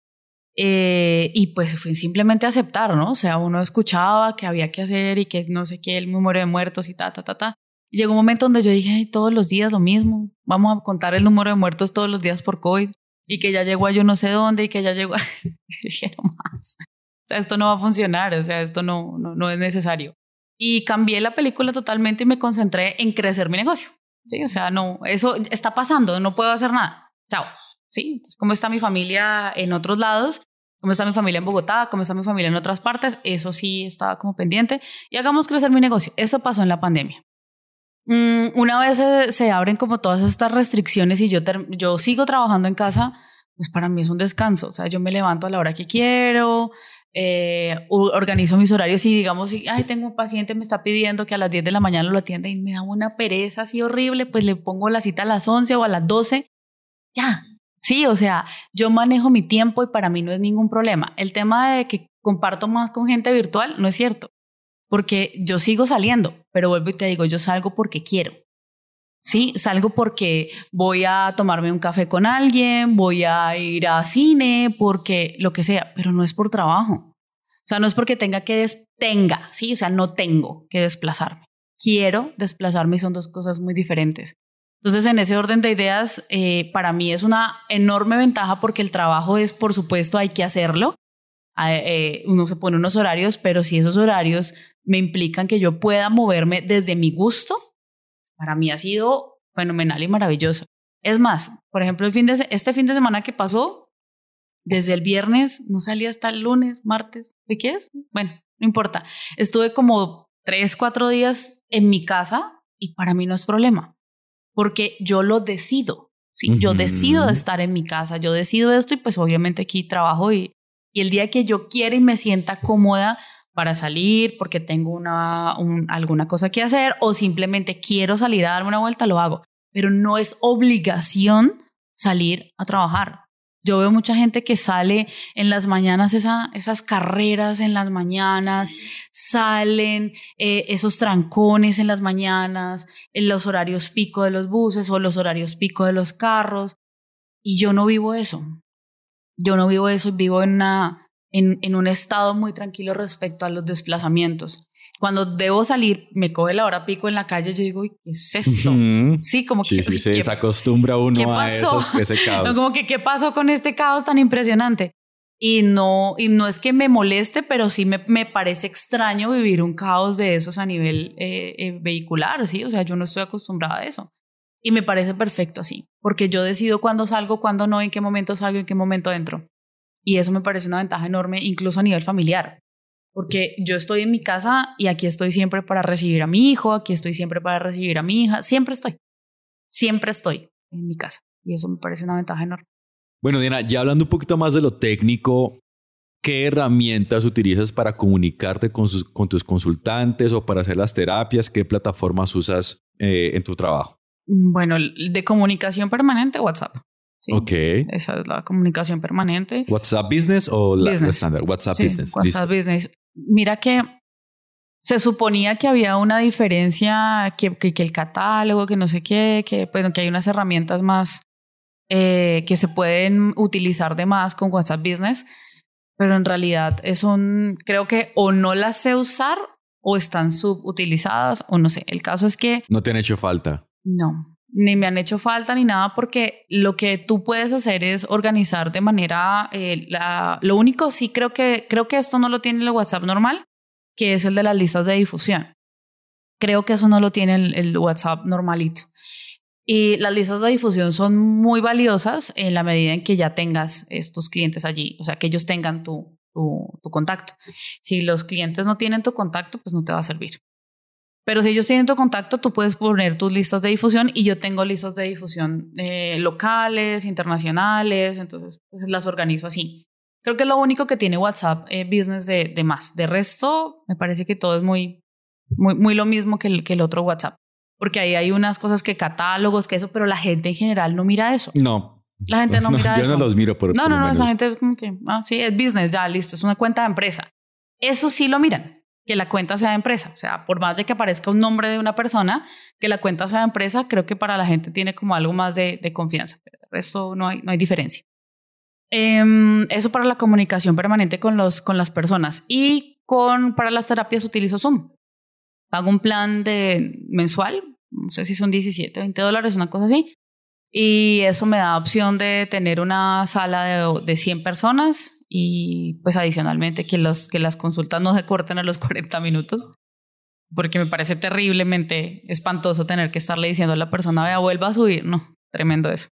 eh, y pues fue simplemente aceptar, ¿no? O sea, uno escuchaba que había que hacer y que no sé qué, el número de muertos y ta, ta, ta, ta. Llegó un momento donde yo dije, todos los días lo mismo, vamos a contar el número de muertos todos los días por COVID y que ya llegó a yo no sé dónde y que ya llegó a... dije, no más, o sea, esto no va a funcionar, o sea, esto no, no, no es necesario. Y cambié la película totalmente y me concentré en crecer mi negocio. Sí, o sea, no, eso está pasando, no puedo hacer nada. Chao. ¿Sí? Entonces, ¿cómo está mi familia en otros lados? ¿Cómo está mi familia en Bogotá? ¿Cómo está mi familia en otras partes? Eso sí estaba como pendiente. Y hagamos crecer mi negocio. Eso pasó en la pandemia. Mm, una vez se, abren como todas estas restricciones y yo, yo sigo trabajando en casa, pues para mí es un descanso. O sea, yo me levanto a la hora que quiero, eh, organizo mis horarios y digamos, ay, tengo un paciente, me está pidiendo que a las 10 de la mañana lo atienda y me da una pereza así horrible, pues le pongo la cita a las 11 o a las 12. Ya, Sí, o sea, yo manejo mi tiempo y para mí no es ningún problema. El tema de que comparto más con gente virtual no es cierto, porque yo sigo saliendo, pero vuelvo y te digo, yo salgo porque quiero. Sí, salgo porque voy a tomarme un café con alguien, voy a ir a cine, porque lo que sea, pero no es por trabajo. O sea, no es porque tenga que tenga, sí, o sea, no tengo que desplazarme. Quiero desplazarme y son dos cosas muy diferentes. Entonces, en ese orden de ideas, eh, para mí es una enorme ventaja porque el trabajo es, por supuesto, hay que hacerlo. Ah, eh, uno se pone unos horarios, pero si esos horarios me implican que yo pueda moverme desde mi gusto, para mí ha sido fenomenal y maravilloso. Es más, por ejemplo, el fin de, este fin de semana que pasó, desde el viernes, no salí hasta el lunes, martes, ¿qué quieres? Bueno, no importa. Estuve como tres, cuatro días en mi casa y para mí no es problema porque yo lo decido. ¿sí? Yo decido estar en mi casa, yo decido esto y pues obviamente aquí trabajo y, y el día que yo quiera y me sienta cómoda para salir porque tengo una, alguna cosa que hacer o simplemente quiero salir a darme una vuelta, lo hago. Pero no es obligación salir a trabajar. Yo veo mucha gente que sale en las mañanas, esa, esas carreras en las mañanas, salen eh, esos trancones en las mañanas, en los horarios pico de los buses o los horarios pico de los carros. Y yo no vivo eso. Yo no vivo eso, vivo en, una, en, en un estado muy tranquilo respecto a los desplazamientos cuando debo salir, me coge la hora pico en la calle, yo digo, ¿qué es esto? Sí, como que... Sí, se acostumbra uno a ese caos. como que, ¿qué pasó con este caos tan impresionante? Y no, y no es que me moleste, pero sí me, me parece extraño vivir un caos de esos a nivel eh, eh, vehicular, ¿sí? O sea, yo no estoy acostumbrada a eso. Y me parece perfecto así, porque yo decido cuándo salgo, cuándo no, en qué momento salgo, en qué momento entro. Y eso me parece una ventaja enorme, incluso a nivel familiar porque yo estoy en mi casa y aquí estoy siempre para recibir a mi hijo, aquí estoy siempre para recibir a mi hija, siempre estoy, siempre estoy en mi casa y eso me parece una ventaja enorme. Bueno, Diana, ya hablando un poquito más de lo técnico, ¿qué herramientas utilizas para comunicarte con, con tus consultantes o para hacer las terapias? ¿Qué plataformas usas eh, en tu trabajo? Mm, bueno, de comunicación permanente, WhatsApp. Ok. Esa es la comunicación permanente. ¿WhatsApp Business o la estándar? WhatsApp Business. WhatsApp Business. Mira que se suponía que había una diferencia, que, que, el catálogo, que no sé qué, que, bueno, que hay unas herramientas más eh, que se pueden utilizar de más con WhatsApp Business, pero en realidad son, creo que o no las sé usar o están subutilizadas o no sé. El caso es que... No te han hecho falta. No, ni me han hecho falta ni nada porque lo que tú puedes hacer es organizar de manera eh, la, lo único sí creo que creo que esto no lo tiene el WhatsApp normal que es el de las listas de difusión creo que eso no lo tiene el, WhatsApp normalito Y las listas de difusión son muy valiosas en la medida en que ya tengas estos clientes allí, o sea, que ellos tengan tu, tu, tu contacto. Si los clientes no tienen tu contacto, pues no te va a servir. Pero si ellos tienen tu contacto, tú puedes poner tus listas de difusión y yo tengo listas de difusión eh, locales, internacionales, entonces pues las organizo así. Creo que es lo único que tiene WhatsApp eh, Business de, de, más. De resto, me parece que todo es muy, muy, muy lo mismo que el, que el otro WhatsApp. Porque ahí hay unas cosas que catálogos, que eso, pero la gente en general no mira eso. No. La gente no, mira yo eso. Yo no los miro por No, no, no, menos. esa gente es como que, ah, sí, es business, ya, listo, es una cuenta de empresa. Eso sí lo miran que la cuenta sea de empresa. O sea, por más de que aparezca un nombre de una persona, que la cuenta sea de empresa, creo que para la gente tiene como algo más de, confianza. El resto no hay, no hay diferencia. Eh, eso para la comunicación permanente con, los, con las personas. Y con, para las terapias utilizo Zoom. Pago un plan de mensual, no sé si son 17 o 20 dólares, una cosa así. Y eso me da opción de tener una sala de, de 100 personas y pues adicionalmente que, los, que las consultas no se corten a los 40 minutos, porque me parece terriblemente espantoso tener que estarle diciendo a la persona, vea, vuelva a subir, no, tremendo eso.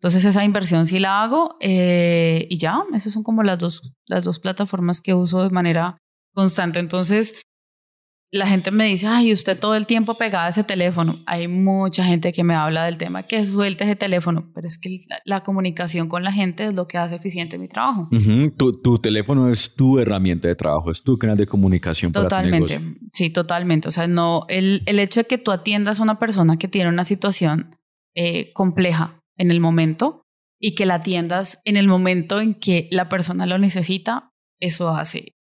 Entonces esa inversión sí la hago eh, y ya, esas son como las dos, las dos plataformas que uso de manera constante. Entonces la gente me dice, ay, usted todo el tiempo pegada a ese teléfono. Hay mucha gente que me habla del tema que suelte ese teléfono, pero es que la, la comunicación con la gente es lo que hace eficiente mi trabajo. Uh -huh. tu, tu, teléfono es tu herramienta de trabajo, es tu canal de comunicación totalmente, para tu negocio. Sí, totalmente. O sea, no, el, el hecho de que tú atiendas a una persona que tiene una situación eh, compleja en el momento y que la atiendas en el momento en que la persona lo necesita, eso hace,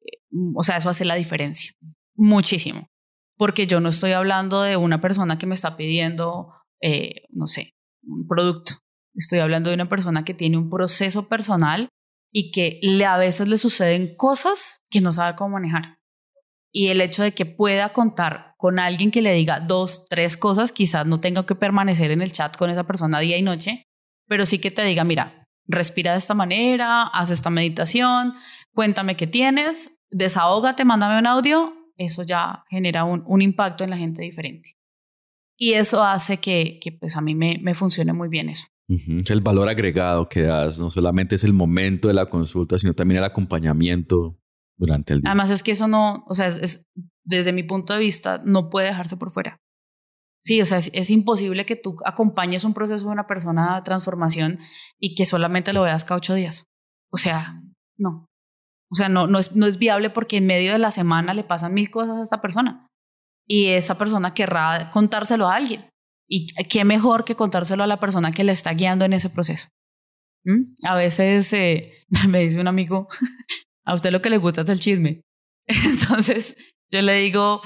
o sea, eso hace la diferencia muchísimo, porque yo no estoy hablando de una persona que me está pidiendo, eh, no sé, un producto. Estoy hablando de una persona que tiene un proceso personal y que le, a veces le suceden cosas que no sabe cómo manejar. Y el hecho de que pueda contar con alguien que le diga dos, tres cosas, quizás no tenga que permanecer en el chat con esa persona día y noche, pero sí que te diga, mira, respira de esta manera, haz esta meditación, cuéntame qué tienes, desahógate, mándame un audio, eso ya genera un, un, impacto en la gente diferente. Y eso hace que, que pues a mí me, me, funcione muy bien eso. Uh -huh. El valor agregado que das no solamente es el momento de la consulta, sino también el acompañamiento durante el día. Además es que eso no, o sea, es, es, desde mi punto de vista, no puede dejarse por fuera. Sí, o sea, es, es, imposible que tú acompañes un proceso de una persona de transformación y que solamente lo veas cada ocho días. O sea, no. O sea, no, no, es, no es viable porque en medio de la semana le pasan mil cosas a esta persona y esa persona querrá contárselo a alguien. Y qué mejor que contárselo a la persona que le está guiando en ese proceso. ¿Mm? A veces eh, me dice un amigo, a usted lo que le gusta es el chisme. Entonces yo le digo,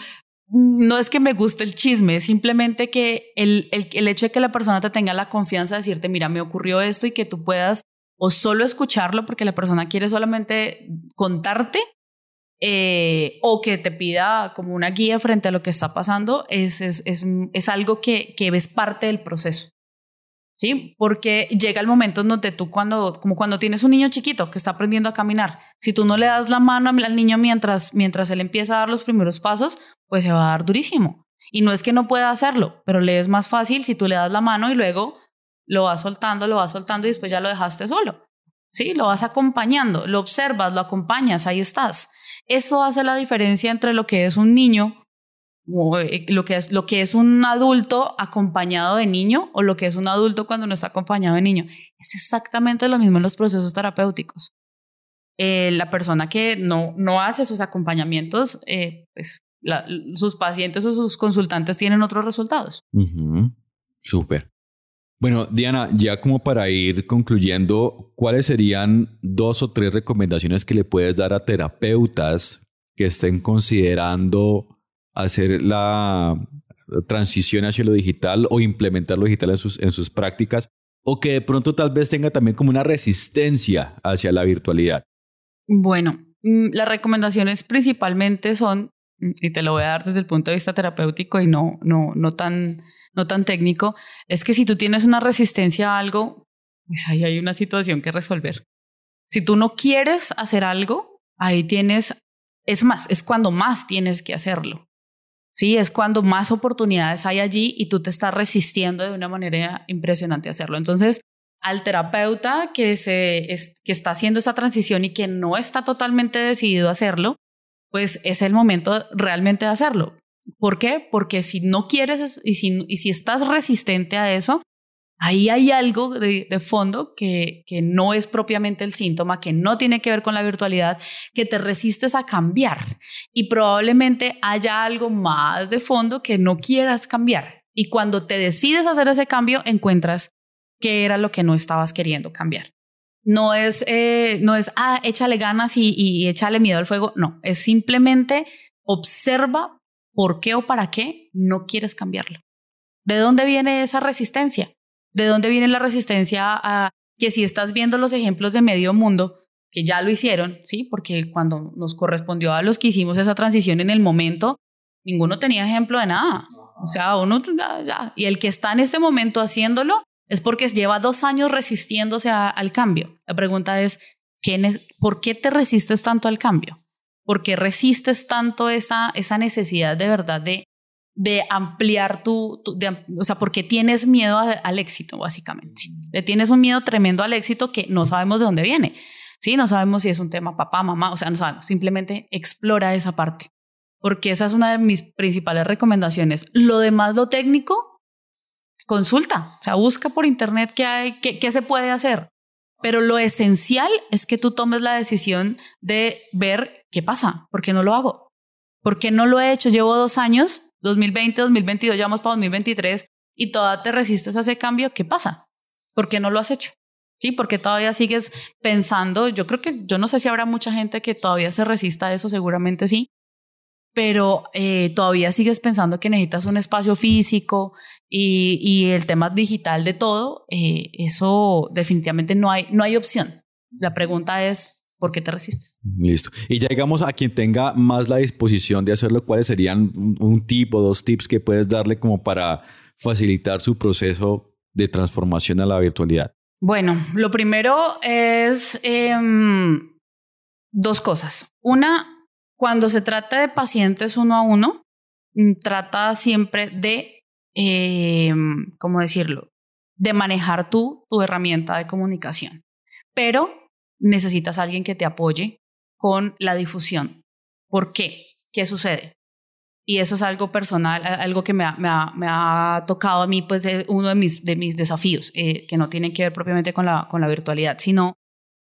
no es que me guste el chisme, es simplemente que el, el, el hecho de que la persona te tenga la confianza de decirte, mira, me ocurrió esto y que tú puedas o solo escucharlo porque la persona quiere solamente contarte eh, o que te pida como una guía frente a lo que está pasando, es, es, es, es algo que, que ves parte del proceso. ¿Sí? Porque llega el momento en donde tú cuando, como cuando tienes un niño chiquito que está aprendiendo a caminar, si tú no le das la mano al niño mientras, mientras él empieza a dar los primeros pasos, pues se va a dar durísimo. Y no es que no pueda hacerlo, pero le es más fácil si tú le das la mano y luego lo vas soltando, lo vas soltando y después ya lo dejaste solo. Sí, lo vas acompañando, lo observas, lo acompañas, ahí estás. Eso hace la diferencia entre lo que es un niño o lo que es lo que es un adulto acompañado de niño o lo que es un adulto cuando no está acompañado de niño. Es exactamente lo mismo en los procesos terapéuticos. Eh, la persona que no, no hace esos acompañamientos, eh, pues sus pacientes o sus consultantes tienen otros resultados. Uh. Súper. Bueno, Diana, ya como para ir concluyendo, ¿cuáles serían dos o tres recomendaciones que le puedes dar a terapeutas que estén considerando hacer la transición hacia lo digital o implementar lo digital en sus, en sus prácticas o que de pronto tal vez tenga también como una resistencia hacia la virtualidad? Bueno, las recomendaciones principalmente son, y te lo voy a dar desde el punto de vista terapéutico y no, no, no tan no tan técnico, es que si tú tienes una resistencia a algo, pues ahí hay una situación que resolver. Si tú no quieres hacer algo, ahí tienes, es más, es cuando más tienes que hacerlo. Sí, es cuando más oportunidades hay allí y tú te estás resistiendo de una manera impresionante a hacerlo. Entonces, al terapeuta que, se, que está haciendo esa transición y que no está totalmente decidido a hacerlo, pues es el momento realmente de hacerlo. ¿Por qué? Porque si no quieres y si, y si estás resistente a eso, ahí hay algo de, fondo que, que, no es propiamente el síntoma, que no tiene que ver con la virtualidad, que te resistes a cambiar y probablemente haya algo más de fondo que no quieras cambiar. Y cuando te decides hacer ese cambio, encuentras qué era lo que no estabas queriendo cambiar. No es, eh, no es, ah, échale ganas y, y échale miedo al fuego. No, es simplemente observa por qué o para qué no quieres cambiarlo. ¿De dónde viene esa resistencia? ¿De dónde viene la resistencia a que si estás viendo los ejemplos de medio mundo, que ya lo hicieron, ¿sí? Porque cuando nos correspondió a los que hicimos esa transición en el momento, ninguno tenía ejemplo de nada. O sea, uno ya, Y el que está en este momento haciéndolo es porque lleva dos años resistiéndose al cambio. La pregunta es, ¿por qué te resistes tanto al cambio? ¿Por qué resistes tanto esa, esa necesidad de verdad de de ampliar tu, o sea, porque tienes miedo al éxito, básicamente. Le tienes un miedo tremendo al éxito que no sabemos de dónde viene. Sí, no sabemos si es un tema papá, mamá, o sea, no sabemos. Simplemente explora esa parte, porque esa es una de mis principales recomendaciones. Lo demás, lo técnico, consulta, o sea, busca por internet qué hay, qué, qué se puede hacer. Pero lo esencial es que tú tomes la decisión de ver qué pasa, por qué no lo hago, por qué no lo he hecho. Llevo dos años 2020, 2022, ya vamos para 2023 y todavía te resistes a ese cambio, ¿qué pasa? ¿Por qué no lo has hecho? Sí, porque todavía sigues pensando, yo creo que, yo no sé si habrá mucha gente que todavía se resista a eso, seguramente sí, pero eh, todavía sigues pensando que necesitas un espacio físico y, el tema digital de todo, eh, eso definitivamente no hay, no hay opción. La pregunta es, ¿por qué te resistes? Listo. Y ya digamos a quien tenga más la disposición de hacerlo, ¿cuáles serían un, tip o dos tips que puedes darle como para facilitar su proceso de transformación a la virtualidad? Bueno, lo primero es em, dos cosas. Una, cuando se trata de pacientes uno a uno, mm, trata siempre de, em, ¿cómo decirlo? De manejar tú tu herramienta de comunicación. Pero necesitas a alguien que te apoye con la difusión. ¿Por qué? ¿Qué sucede? Y eso es algo personal, algo que me ha, tocado a mí, pues uno de mis, de mis desafíos, eh, que no tiene que ver propiamente con la, con la virtualidad, sino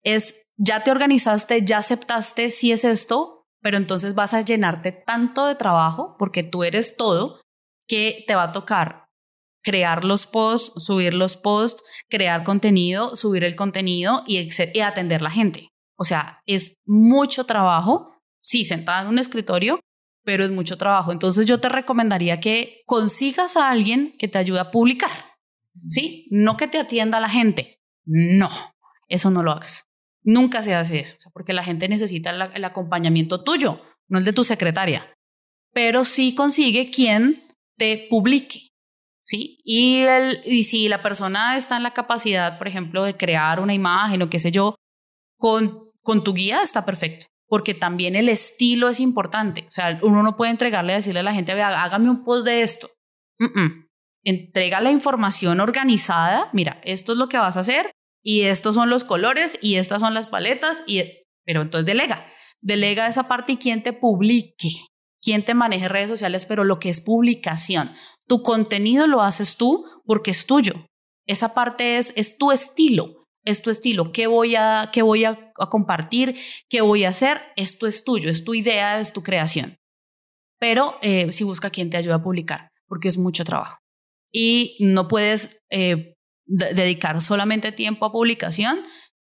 es, ya te organizaste, ya aceptaste si es esto, pero entonces vas a llenarte tanto de trabajo, porque tú eres todo, que te va a tocar crear los posts, subir los posts, crear contenido, subir el contenido y, y atender la gente. O sea, es mucho trabajo, sí, sentada en un escritorio, pero es mucho trabajo. Entonces yo te recomendaría que consigas a alguien que te ayude a publicar, ¿sí? No que te atienda la gente. No, eso no lo hagas. Nunca se hace eso, porque la gente necesita el acompañamiento tuyo, no el de tu secretaria. Pero sí consigue quien te publique. ¿Sí? Y, el, y si la persona está en la capacidad, por ejemplo, de crear una imagen o qué sé yo, con, con tu guía está perfecto, porque también el estilo es importante. O sea, uno no puede entregarle decirle a la gente, vea, hágame un post de esto. Entrega la información organizada, mira, esto es lo que vas a hacer y estos son los colores y estas son las paletas, y, pero entonces delega, delega esa parte y quién te publique, quién te maneje redes sociales, pero lo que es publicación. Tu contenido lo haces tú porque es tuyo. Esa parte es, es tu estilo, es tu estilo. ¿Qué voy, a, qué voy a, compartir? ¿Qué voy a hacer? Esto es tuyo, es tu idea, es tu creación. Pero eh, si busca quien te ayude a publicar, porque es mucho trabajo. Y no puedes eh, dedicar solamente tiempo a publicación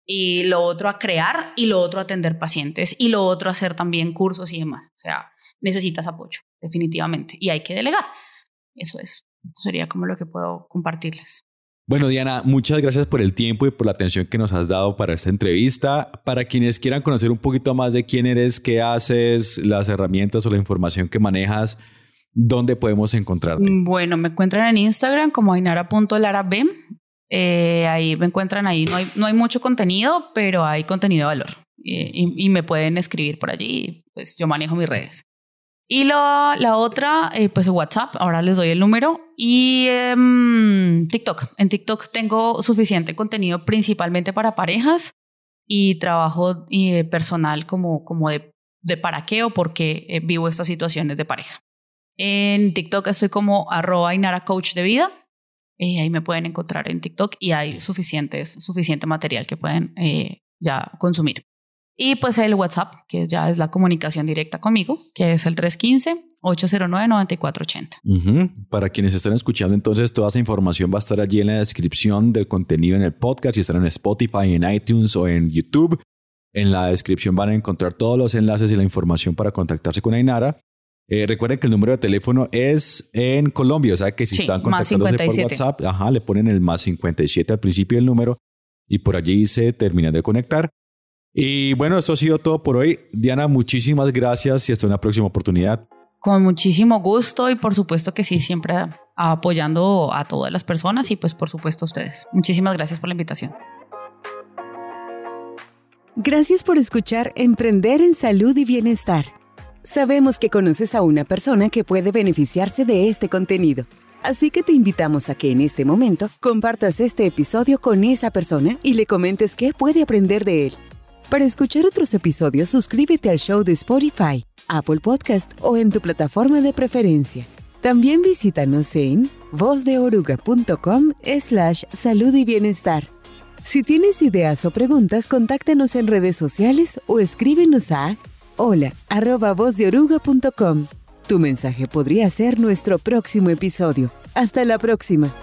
y lo otro a crear y lo otro a atender pacientes y lo otro a hacer también cursos y demás. O sea, necesitas apoyo, definitivamente, y hay que delegar. Eso es. sería como lo que puedo compartirles. Bueno, Diana, muchas gracias por el tiempo y por la atención que nos has dado para esta entrevista. Para quienes quieran conocer un poquito más de quién eres, qué haces, las herramientas o la información que manejas, ¿dónde podemos encontrarte? Bueno, me encuentran en Instagram como ainara.larab. Eh, ahí me encuentran ahí. No hay, no hay mucho contenido, pero hay contenido de valor. Eh, y, y, me pueden escribir por allí. Pues yo manejo mis redes. Y la, la otra, eh, pues WhatsApp, ahora les doy el número. Y em, TikTok. En TikTok tengo suficiente contenido principalmente para parejas y trabajo eh, personal como, como de, de para qué o por qué eh, vivo estas situaciones de pareja. En TikTok estoy como arroba Inara Coach de Vida. ahí me pueden encontrar en TikTok y hay suficientes, suficiente material que pueden ya consumir. Y pues el WhatsApp, que ya es la comunicación directa conmigo, que es el 315-809-9480. Para quienes están escuchando, entonces toda esa información va a estar allí en la descripción del contenido en el podcast, si están en Spotify, en iTunes o en YouTube. En la descripción van a encontrar todos los enlaces y la información para contactarse con Ainara. Eh, recuerden que el número de teléfono es en Colombia, o sea que si están contactándose por WhatsApp, ajá, le ponen el más 57 al principio del número y por allí se terminan de conectar. Y bueno, eso ha sido todo por hoy. Diana, muchísimas gracias y hasta una próxima oportunidad. Con muchísimo gusto y por supuesto que sí, siempre apoyando a todas las personas y pues por supuesto a ustedes. Muchísimas gracias por la invitación. Gracias por escuchar Emprender en Salud y Bienestar. Sabemos que conoces a una persona que puede beneficiarse de este contenido. Así que te invitamos a que en este momento compartas este episodio con esa persona y le comentes qué puede aprender de él. Para escuchar otros episodios, suscríbete al show de Spotify, Apple Podcast o en tu plataforma de preferencia. También visítanos en vozdeoruga.com slash salud y bienestar. Si tienes ideas o preguntas, contáctanos en redes sociales o escríbenos a hola arroba vozdeoruga.com. Tu mensaje podría ser nuestro próximo episodio. Hasta la próxima.